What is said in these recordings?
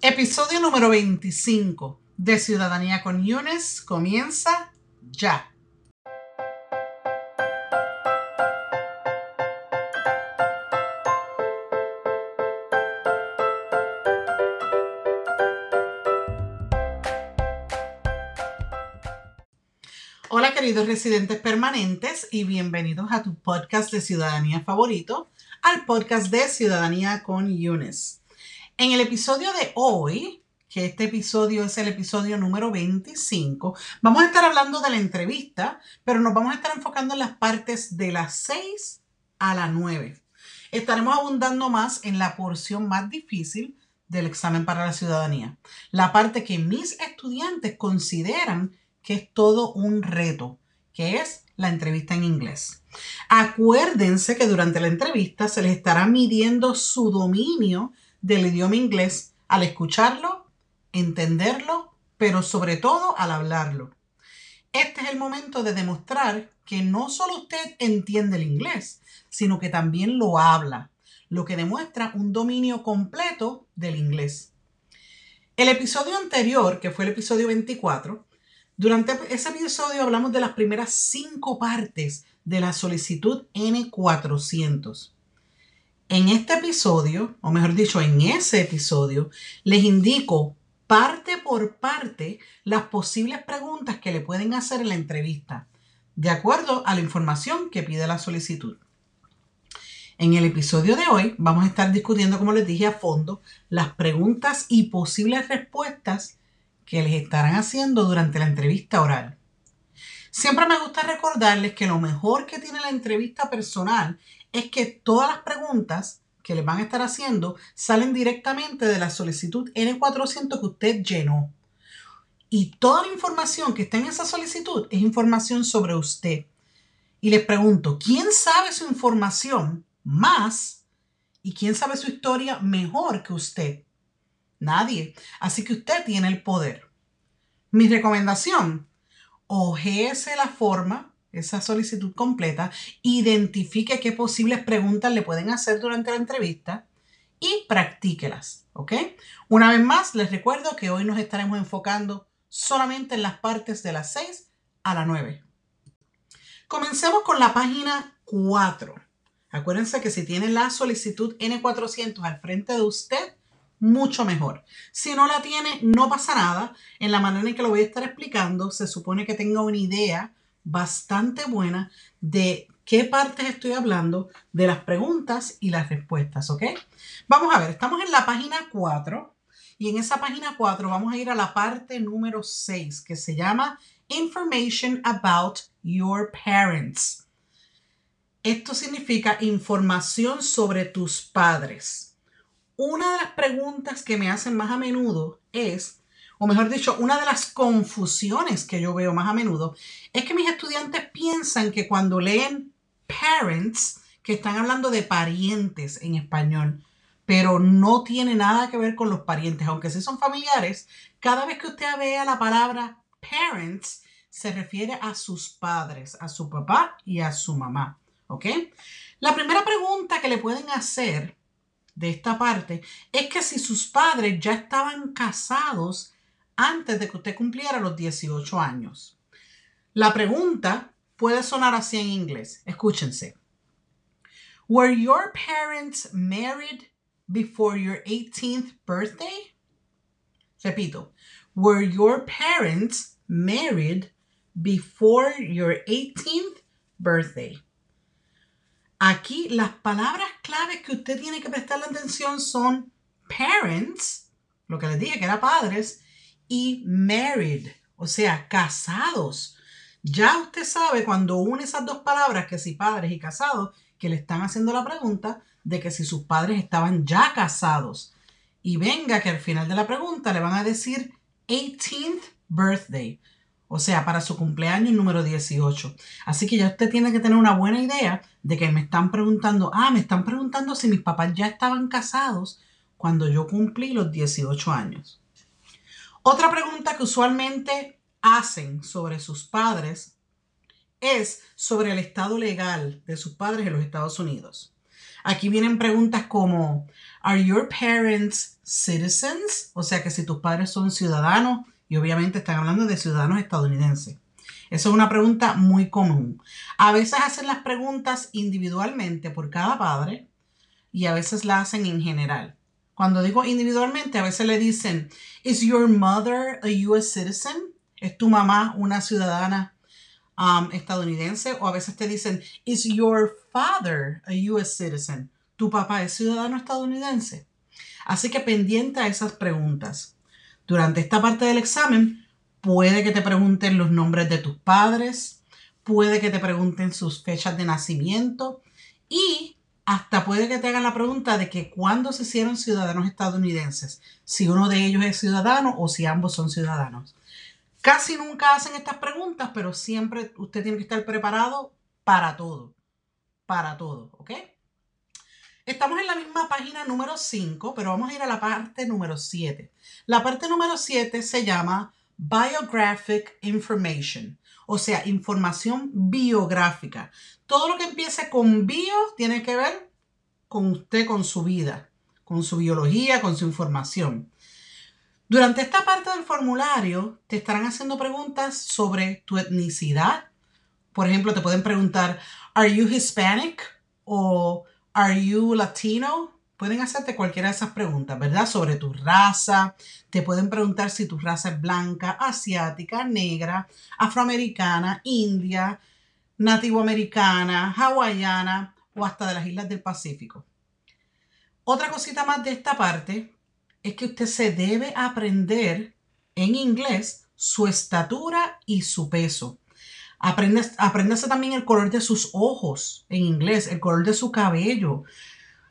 Episodio número 25 de Ciudadanía con Yunes comienza ya. Hola queridos residentes permanentes y bienvenidos a tu podcast de ciudadanía favorito, al podcast de Ciudadanía con Yunes. En el episodio de hoy, que este episodio es el episodio número 25, vamos a estar hablando de la entrevista, pero nos vamos a estar enfocando en las partes de las 6 a las 9. Estaremos abundando más en la porción más difícil del examen para la ciudadanía, la parte que mis estudiantes consideran que es todo un reto, que es la entrevista en inglés. Acuérdense que durante la entrevista se les estará midiendo su dominio del idioma inglés al escucharlo, entenderlo, pero sobre todo al hablarlo. Este es el momento de demostrar que no solo usted entiende el inglés, sino que también lo habla, lo que demuestra un dominio completo del inglés. El episodio anterior, que fue el episodio 24, durante ese episodio hablamos de las primeras cinco partes de la solicitud N400. En este episodio, o mejor dicho, en ese episodio, les indico parte por parte las posibles preguntas que le pueden hacer en la entrevista, de acuerdo a la información que pide la solicitud. En el episodio de hoy vamos a estar discutiendo, como les dije a fondo, las preguntas y posibles respuestas que les estarán haciendo durante la entrevista oral. Siempre me gusta recordarles que lo mejor que tiene la entrevista personal es que todas las preguntas que les van a estar haciendo salen directamente de la solicitud N400 que usted llenó. Y toda la información que está en esa solicitud es información sobre usted. Y les pregunto, ¿quién sabe su información más y quién sabe su historia mejor que usted? Nadie. Así que usted tiene el poder. Mi recomendación, ojese la forma esa solicitud completa, identifique qué posibles preguntas le pueden hacer durante la entrevista y practíquelas, ¿ok? Una vez más, les recuerdo que hoy nos estaremos enfocando solamente en las partes de las 6 a la 9. Comencemos con la página 4. Acuérdense que si tiene la solicitud N400 al frente de usted, mucho mejor. Si no la tiene, no pasa nada. En la manera en que lo voy a estar explicando, se supone que tenga una idea bastante buena de qué partes estoy hablando, de las preguntas y las respuestas, ¿ok? Vamos a ver, estamos en la página 4 y en esa página 4 vamos a ir a la parte número 6 que se llama Information about your parents. Esto significa información sobre tus padres. Una de las preguntas que me hacen más a menudo es, o mejor dicho, una de las confusiones que yo veo más a menudo es que mis estudiantes piensan que cuando leen parents, que están hablando de parientes en español, pero no tiene nada que ver con los parientes, aunque sí son familiares, cada vez que usted vea la palabra parents, se refiere a sus padres, a su papá y a su mamá, ¿ok? La primera pregunta que le pueden hacer de esta parte es que si sus padres ya estaban casados antes de que usted cumpliera los 18 años. La pregunta puede sonar así en inglés. Escúchense. Were your parents married before your 18th birthday? Repito. Were your parents married before your 18th birthday? Aquí las palabras claves que usted tiene que prestarle atención son parents, lo que les dije que era padres, y married, o sea, casados. Ya usted sabe cuando une esas dos palabras, que si padres y casados, que le están haciendo la pregunta de que si sus padres estaban ya casados. Y venga que al final de la pregunta le van a decir 18th birthday, o sea, para su cumpleaños número 18. Así que ya usted tiene que tener una buena idea de que me están preguntando, ah, me están preguntando si mis papás ya estaban casados cuando yo cumplí los 18 años. Otra pregunta que usualmente hacen sobre sus padres es sobre el estado legal de sus padres en los Estados Unidos. Aquí vienen preguntas como, Are your parents citizens? O sea que si tus padres son ciudadanos, y obviamente están hablando de ciudadanos estadounidenses. Esa es una pregunta muy común. A veces hacen las preguntas individualmente por cada padre y a veces la hacen en general. Cuando digo individualmente, a veces le dicen, ¿Is your mother a US citizen? ¿Es tu mamá una ciudadana um, estadounidense? O a veces te dicen, ¿Is your father a US citizen? ¿Tu papá es ciudadano estadounidense? Así que pendiente a esas preguntas. Durante esta parte del examen, puede que te pregunten los nombres de tus padres, puede que te pregunten sus fechas de nacimiento y hasta puede que te hagan la pregunta de que cuándo se hicieron ciudadanos estadounidenses, si uno de ellos es ciudadano o si ambos son ciudadanos. Casi nunca hacen estas preguntas, pero siempre usted tiene que estar preparado para todo, para todo, ¿ok? Estamos en la misma página número 5, pero vamos a ir a la parte número 7. La parte número 7 se llama Biographic Information o sea, información biográfica. Todo lo que empiece con bio tiene que ver con usted, con su vida, con su biología, con su información. Durante esta parte del formulario te estarán haciendo preguntas sobre tu etnicidad. Por ejemplo, te pueden preguntar, ¿Are you Hispanic? o ¿Are you Latino? Pueden hacerte cualquiera de esas preguntas, ¿verdad? Sobre tu raza. Te pueden preguntar si tu raza es blanca, asiática, negra, afroamericana, india, nativoamericana, hawaiana o hasta de las islas del Pacífico. Otra cosita más de esta parte es que usted se debe aprender en inglés su estatura y su peso. Apréndase también el color de sus ojos en inglés, el color de su cabello,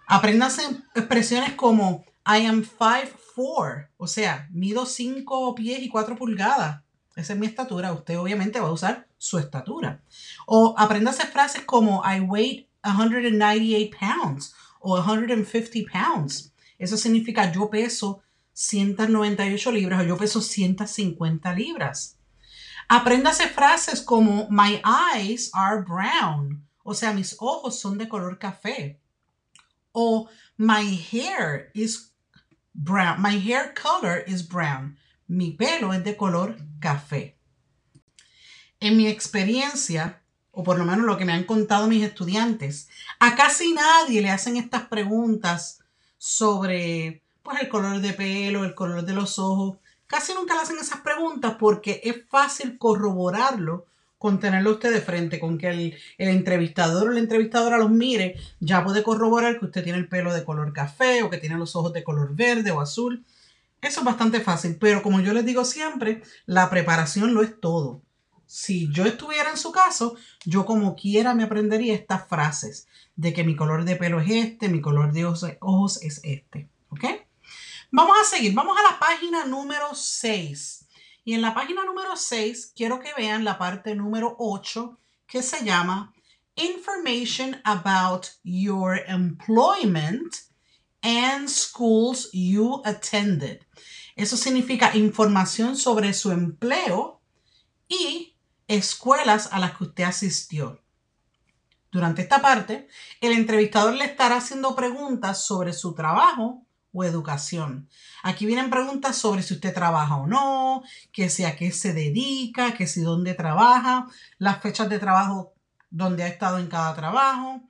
Apréndase expresiones como I am 5'4, o sea, mido 5 pies y 4 pulgadas. Esa es mi estatura. Usted obviamente va a usar su estatura. O apréndase frases como I weigh 198 pounds o 150 pounds. Eso significa yo peso 198 libras o yo peso 150 libras. Apréndase frases como My eyes are brown. O sea, mis ojos son de color café o my hair is brown, my hair color is brown. Mi pelo es de color café. En mi experiencia, o por lo menos lo que me han contado mis estudiantes, a casi nadie le hacen estas preguntas sobre pues, el color de pelo, el color de los ojos. Casi nunca le hacen esas preguntas porque es fácil corroborarlo con tenerlo usted de frente, con que el, entrevistador o la entrevistadora los mire, ya puede corroborar que usted tiene el pelo de color café o que tiene los ojos de color verde o azul. Eso es bastante fácil, pero como yo les digo siempre, la preparación lo es todo. Si yo estuviera en su caso, yo como quiera me aprendería estas frases de que mi color de pelo es este, mi color de ojos es este. ¿Ok? Vamos a seguir, vamos a la página número 6. Y en la página número 6 quiero que vean la parte número 8 que se llama Information about your employment and schools you attended. Eso significa información sobre su empleo y escuelas a las que usted asistió. Durante esta parte, el entrevistador le estará haciendo preguntas sobre su trabajo o educación. Aquí vienen preguntas sobre si usted trabaja o no, que si a qué se dedica, que si dónde trabaja, las fechas de trabajo donde ha estado en cada trabajo.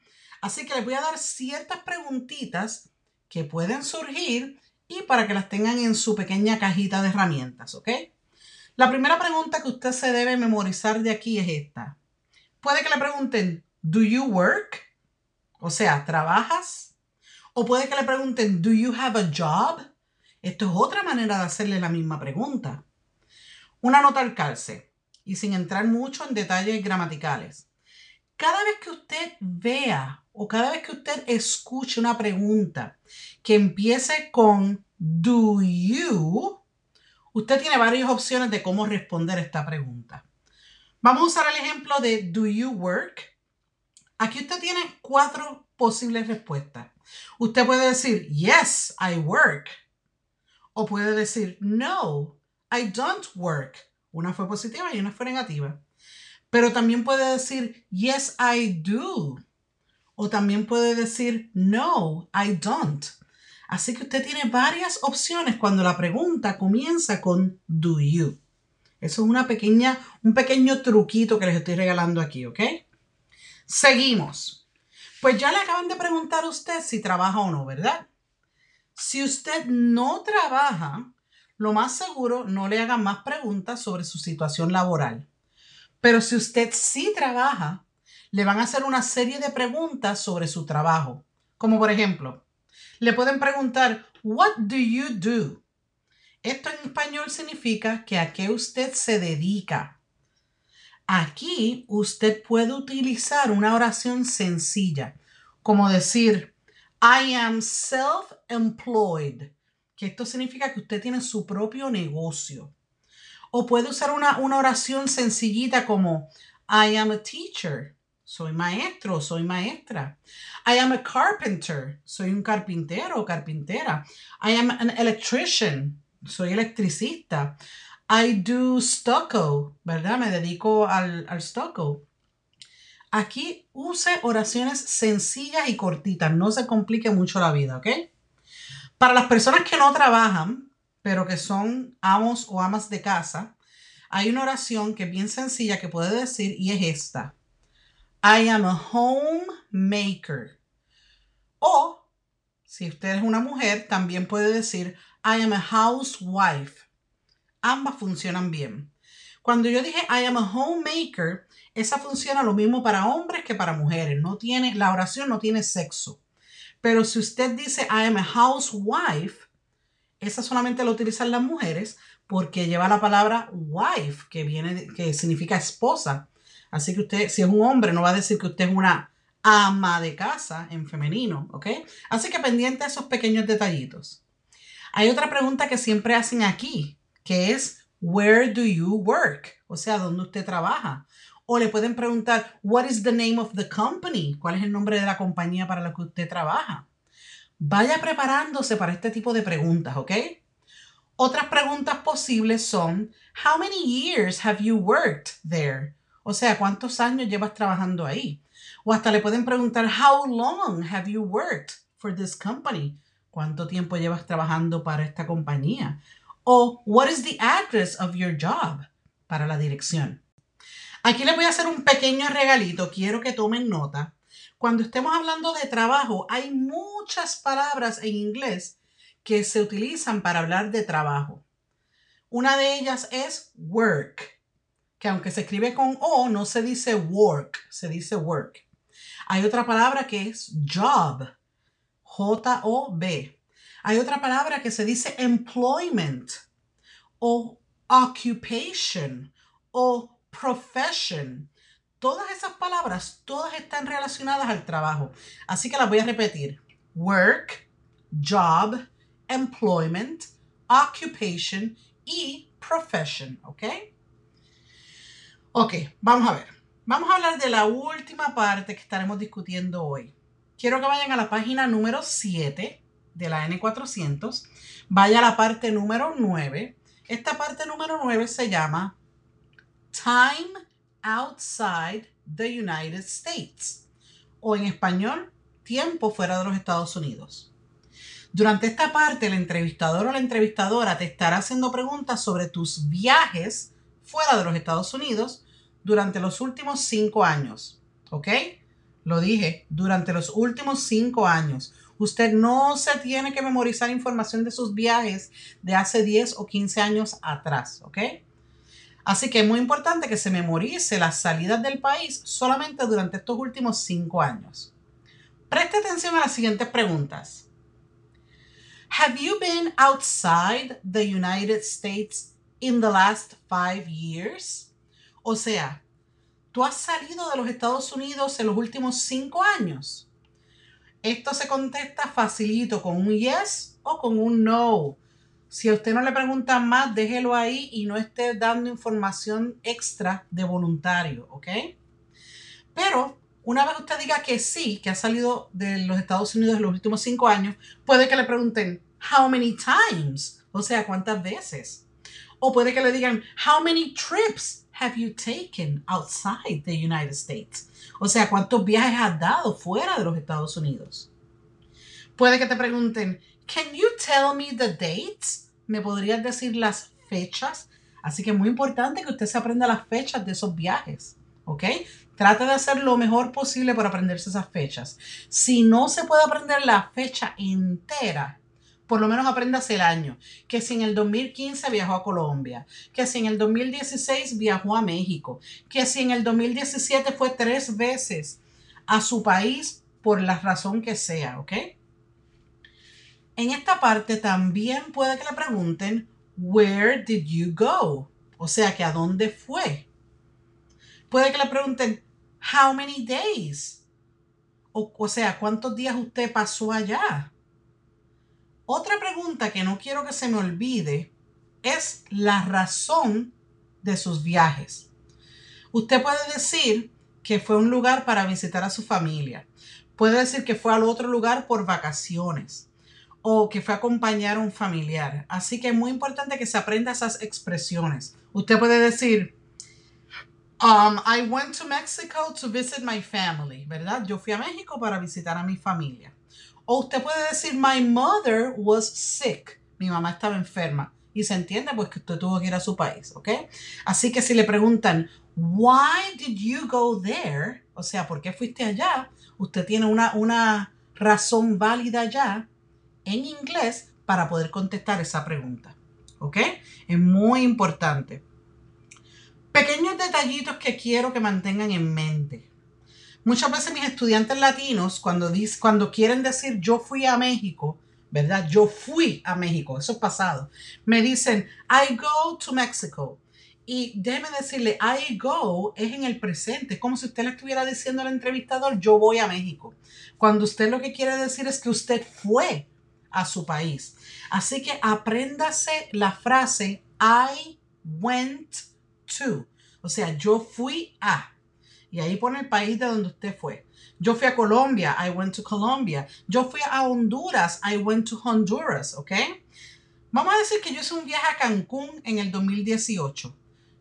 Así que les voy a dar ciertas preguntitas que pueden surgir y para que las tengan en su pequeña cajita de herramientas, ¿ok? La primera pregunta que usted se debe memorizar de aquí es esta. Puede que le pregunten, ¿Do you work? O sea, ¿trabajas? O puede que le pregunten, ¿Do you have a job? Esto es otra manera de hacerle la misma pregunta. Una nota al calce y sin entrar mucho en detalles gramaticales. Cada vez que usted vea o cada vez que usted escuche una pregunta que empiece con do you, usted tiene varias opciones de cómo responder esta pregunta. Vamos a usar el ejemplo de do you work. Aquí usted tiene cuatro posibles respuestas. Usted puede decir, yes, I work. O puede decir, no, I don't work. Una fue positiva y una fue negativa. Pero también puede decir, yes, I do. O también puede decir, no, I don't. Así que usted tiene varias opciones cuando la pregunta comienza con do you. Eso es una pequeña, un pequeño truquito que les estoy regalando aquí, ¿ok? Seguimos. Pues ya le acaban de preguntar a usted si trabaja o no, ¿verdad? Si usted no trabaja, lo más seguro no le hagan más preguntas sobre su situación laboral. Pero si usted sí trabaja, le van a hacer una serie de preguntas sobre su trabajo. Como por ejemplo, le pueden preguntar, What do you do? Esto en español significa que a qué usted se dedica. Aquí usted puede utilizar una oración sencilla, como decir, I am self-employed, que esto significa que usted tiene su propio negocio. O puede usar una, una oración sencillita como, I am a teacher, soy maestro, soy maestra. I am a carpenter, soy un carpintero o carpintera. I am an electrician, soy electricista. I do stucco, ¿verdad? Me dedico al, al stucco. Aquí use oraciones sencillas y cortitas, no se complique mucho la vida, ¿ok? Para las personas que no trabajan, pero que son amos o amas de casa, hay una oración que es bien sencilla que puede decir y es esta. I am a homemaker. O, si usted es una mujer, también puede decir I am a housewife. Ambas funcionan bien. Cuando yo dije I am a homemaker, esa funciona lo mismo para hombres que para mujeres. No tiene, la oración no tiene sexo. Pero si usted dice I am a housewife, esa solamente la utilizan las mujeres porque lleva la palabra wife, que viene, que significa esposa. Así que usted, si es un hombre, no va a decir que usted es una ama de casa en femenino, ¿ok? Así que pendiente a esos pequeños detallitos. Hay otra pregunta que siempre hacen aquí, que es, where do you work? O sea, ¿dónde usted trabaja? O le pueden preguntar, what is the name of the company? ¿Cuál es el nombre de la compañía para la que usted trabaja? Vaya preparándose para este tipo de preguntas, ¿ok? Otras preguntas posibles son, how many years have you worked there? O sea, ¿cuántos años llevas trabajando ahí? O hasta le pueden preguntar, How long have you worked for this company? ¿Cuánto tiempo llevas trabajando para esta compañía? O What is the address of your job? Para la dirección. Aquí les voy a hacer un pequeño regalito, quiero que tomen nota. Cuando estemos hablando de trabajo, hay muchas palabras en inglés que se utilizan para hablar de trabajo. Una de ellas es work que aunque se escribe con O, no se dice work, se dice work. Hay otra palabra que es job, J-O-B. Hay otra palabra que se dice employment o occupation o profession. Todas esas palabras, todas están relacionadas al trabajo. Así que las voy a repetir. Work, job, employment, occupation y profession, ¿ok? Ok, vamos a ver. Vamos a hablar de la última parte que estaremos discutiendo hoy. Quiero que vayan a la página número 7 de la N400. Vaya a la parte número 9. Esta parte número 9 se llama Time Outside the United States. O en español, tiempo fuera de los Estados Unidos. Durante esta parte, el entrevistador o la entrevistadora te estará haciendo preguntas sobre tus viajes fuera de los Estados Unidos durante los últimos cinco años. ¿Ok? Lo dije, durante los últimos cinco años. Usted no se tiene que memorizar información de sus viajes de hace 10 o 15 años atrás. ¿Ok? Así que es muy importante que se memorice las salidas del país solamente durante estos últimos cinco años. Preste atención a las siguientes preguntas. Have you been outside the United States in the last five years? O sea, ¿tú has salido de los Estados Unidos en los últimos cinco años? Esto se contesta facilito con un yes o con un no. Si a usted no le preguntan más, déjelo ahí y no esté dando información extra de voluntario, ¿ok? Pero una vez usted diga que sí, que ha salido de los Estados Unidos en los últimos cinco años, puede que le pregunten, how many times? O sea, ¿cuántas veces? O puede que le digan, how many trips have you taken outside the United States? O sea, ¿cuántos viajes has dado fuera de los Estados Unidos? Puede que te pregunten, Can you tell me the dates? ¿Me podrías decir las fechas? Así que es muy importante que usted se aprenda las fechas de esos viajes. ¿Ok? Trata de hacer lo mejor posible para aprenderse esas fechas. Si no se puede aprender la fecha entera, por lo menos aprendas el año. Que si en el 2015 viajó a Colombia, que si en el 2016 viajó a México, que si en el 2017 fue tres veces a su país por la razón que sea, ¿ok? En esta parte también puede que le pregunten, Where did you go? O sea, que a dónde fue. Puede que le pregunten, How many days? O, o sea, ¿cuántos días usted pasó allá? Otra pregunta que no quiero que se me olvide es la razón de sus viajes. Usted puede decir que fue un lugar para visitar a su familia. Puede decir que fue al otro lugar por vacaciones o que fue a acompañar a un familiar. Así que es muy importante que se aprenda esas expresiones. Usted puede decir, um, I went to Mexico to visit my family, ¿verdad? Yo fui a México para visitar a mi familia. O usted puede decir, my mother was sick. Mi mamá estaba enferma. Y se entiende pues que usted tuvo que ir a su país, ¿ok? Así que si le preguntan, why did you go there? O sea, ¿por qué fuiste allá? Usted tiene una, una razón válida ya en inglés para poder contestar esa pregunta. ¿Ok? Es muy importante. Pequeños detallitos que quiero que mantengan en mente. Muchas veces mis estudiantes latinos, cuando, cuando quieren decir yo fui a México, ¿verdad? Yo fui a México, eso es pasado. Me dicen, I go to Mexico. Y déjeme decirle, I go es en el presente. Es como si usted le estuviera diciendo al entrevistador, yo voy a México. Cuando usted lo que quiere decir es que usted fue a su país. Así que apréndase la frase I went to. O sea, yo fui a. Y ahí pone el país de donde usted fue. Yo fui a Colombia, I went to Colombia. Yo fui a Honduras, I went to Honduras, ¿ok? Vamos a decir que yo hice un viaje a Cancún en el 2018.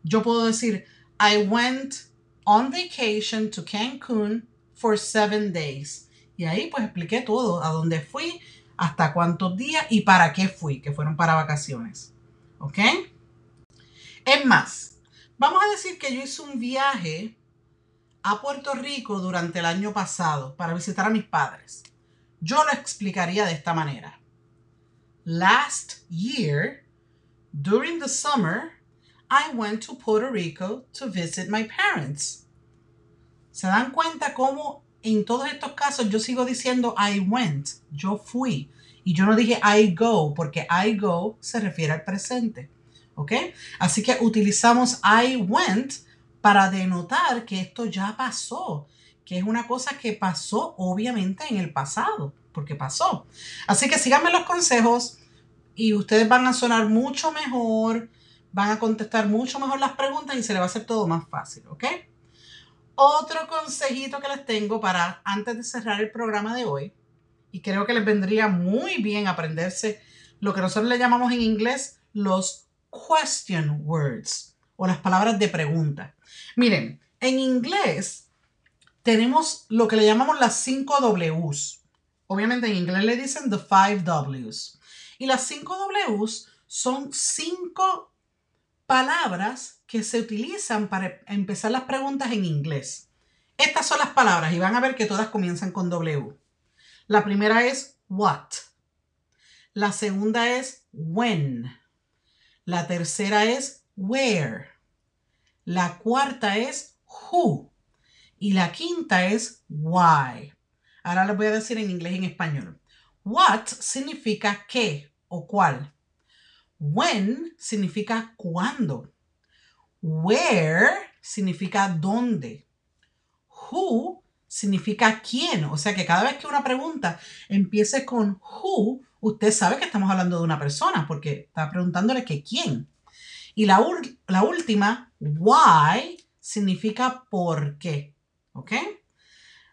Yo puedo decir, I went on vacation to Cancún for seven days. Y ahí pues expliqué todo, a dónde fui, hasta cuántos días y para qué fui, que fueron para vacaciones. ¿Ok? Es más, vamos a decir que yo hice un viaje a Puerto Rico durante el año pasado para visitar a mis padres. Yo lo explicaría de esta manera. Last year, during the summer, I went to Puerto Rico to visit my parents. ¿Se dan cuenta cómo en todos estos casos yo sigo diciendo I went, yo fui? Y yo no dije I go, porque I go se refiere al presente. ¿Ok? Así que utilizamos I went para denotar que esto ya pasó, que es una cosa que pasó obviamente en el pasado, porque pasó. Así que síganme los consejos y ustedes van a sonar mucho mejor, van a contestar mucho mejor las preguntas y se les va a hacer todo más fácil, ¿ok? Otro consejito que les tengo para antes de cerrar el programa de hoy, y creo que les vendría muy bien aprenderse lo que nosotros le llamamos en inglés los question words o las palabras de pregunta. Miren, en inglés tenemos lo que le llamamos las 5 Ws. Obviamente en inglés le dicen the 5 Ws. Y las 5 Ws son cinco palabras que se utilizan para empezar las preguntas en inglés. Estas son las palabras y van a ver que todas comienzan con W. La primera es what. La segunda es when. La tercera es where. La cuarta es who. Y la quinta es why. Ahora les voy a decir en inglés y en español. What significa qué o cuál. When significa cuándo. Where significa dónde. Who significa quién. O sea que cada vez que una pregunta empiece con who, usted sabe que estamos hablando de una persona porque está preguntándole que quién. Y la, la última, why, significa por qué. ¿Ok?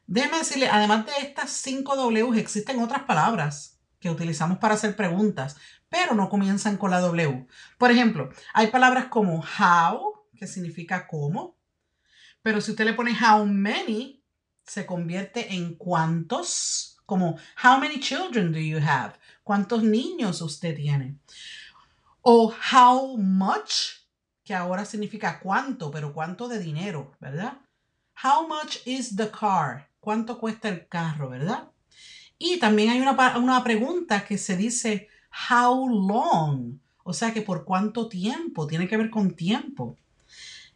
Déjeme decirle, además de estas cinco W, existen otras palabras que utilizamos para hacer preguntas, pero no comienzan con la W. Por ejemplo, hay palabras como how, que significa cómo, pero si usted le pone how many, se convierte en cuántos, como how many children do you have? cuántos niños usted tiene. O how much, que ahora significa cuánto, pero cuánto de dinero, ¿verdad? How much is the car? ¿Cuánto cuesta el carro, verdad? Y también hay una, una pregunta que se dice how long, o sea que por cuánto tiempo, tiene que ver con tiempo.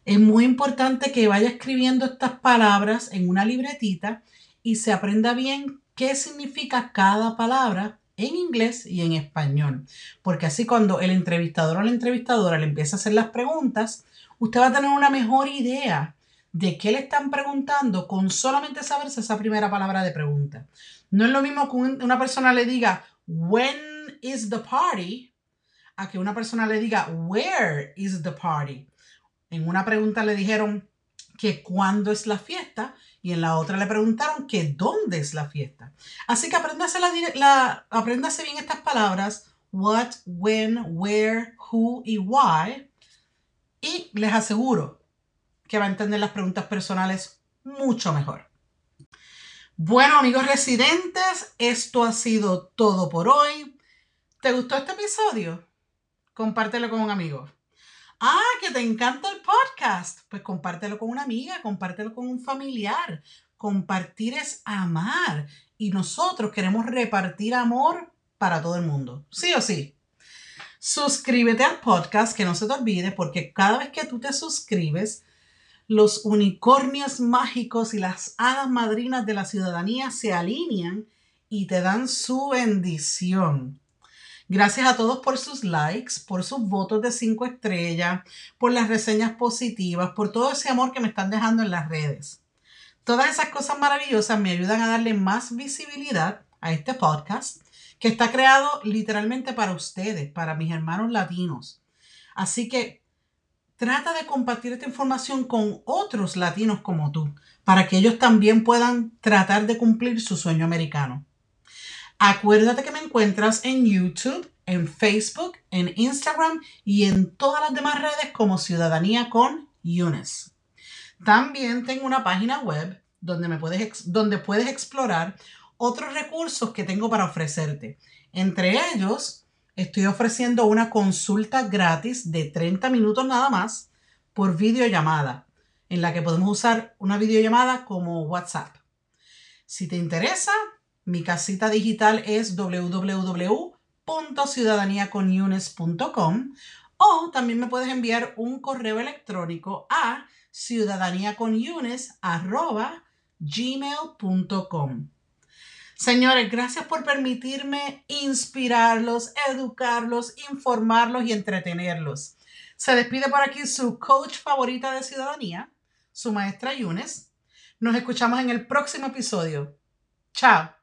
Es muy importante que vaya escribiendo estas palabras en una libretita y se aprenda bien qué significa cada palabra en inglés y en español. Porque así cuando el entrevistador o la entrevistadora le empieza a hacer las preguntas, usted va a tener una mejor idea de qué le están preguntando con solamente saberse esa primera palabra de pregunta. No es lo mismo que una persona le diga, when is the party? A que una persona le diga, where is the party? En una pregunta le dijeron que cuándo es la fiesta y en la otra le preguntaron que dónde es la fiesta. Así que apréndase, la, apréndase bien estas palabras, what, when, where, who y why. Y les aseguro que va a entender las preguntas personales mucho mejor. Bueno, amigos residentes, esto ha sido todo por hoy. ¿Te gustó este episodio? Compártelo con un amigo. Ah, que te encanta el podcast. Pues compártelo con una amiga, compártelo con un familiar. Compartir es amar. Y nosotros queremos repartir amor para todo el mundo. Sí o sí. Suscríbete al podcast, que no se te olvide, porque cada vez que tú te suscribes, los unicornios mágicos y las hadas madrinas de la ciudadanía se alinean y te dan su bendición. Gracias a todos por sus likes, por sus votos de cinco estrellas, por las reseñas positivas, por todo ese amor que me están dejando en las redes. Todas esas cosas maravillosas me ayudan a darle más visibilidad a este podcast que está creado literalmente para ustedes, para mis hermanos latinos. Así que trata de compartir esta información con otros latinos como tú, para que ellos también puedan tratar de cumplir su sueño americano. Acuérdate que me encuentras en YouTube, en Facebook, en Instagram y en todas las demás redes como Ciudadanía con Yunes. También tengo una página web donde, me puedes, donde puedes explorar otros recursos que tengo para ofrecerte. Entre ellos, estoy ofreciendo una consulta gratis de 30 minutos nada más por videollamada, en la que podemos usar una videollamada como WhatsApp. Si te interesa, mi casita digital es www.ciudadaniaconyunes.com o también me puedes enviar un correo electrónico a ciudadaniaconyunes.gmail.com. Señores, gracias por permitirme inspirarlos, educarlos, informarlos y entretenerlos. Se despide por aquí su coach favorita de ciudadanía, su maestra Yunes. Nos escuchamos en el próximo episodio. Chao.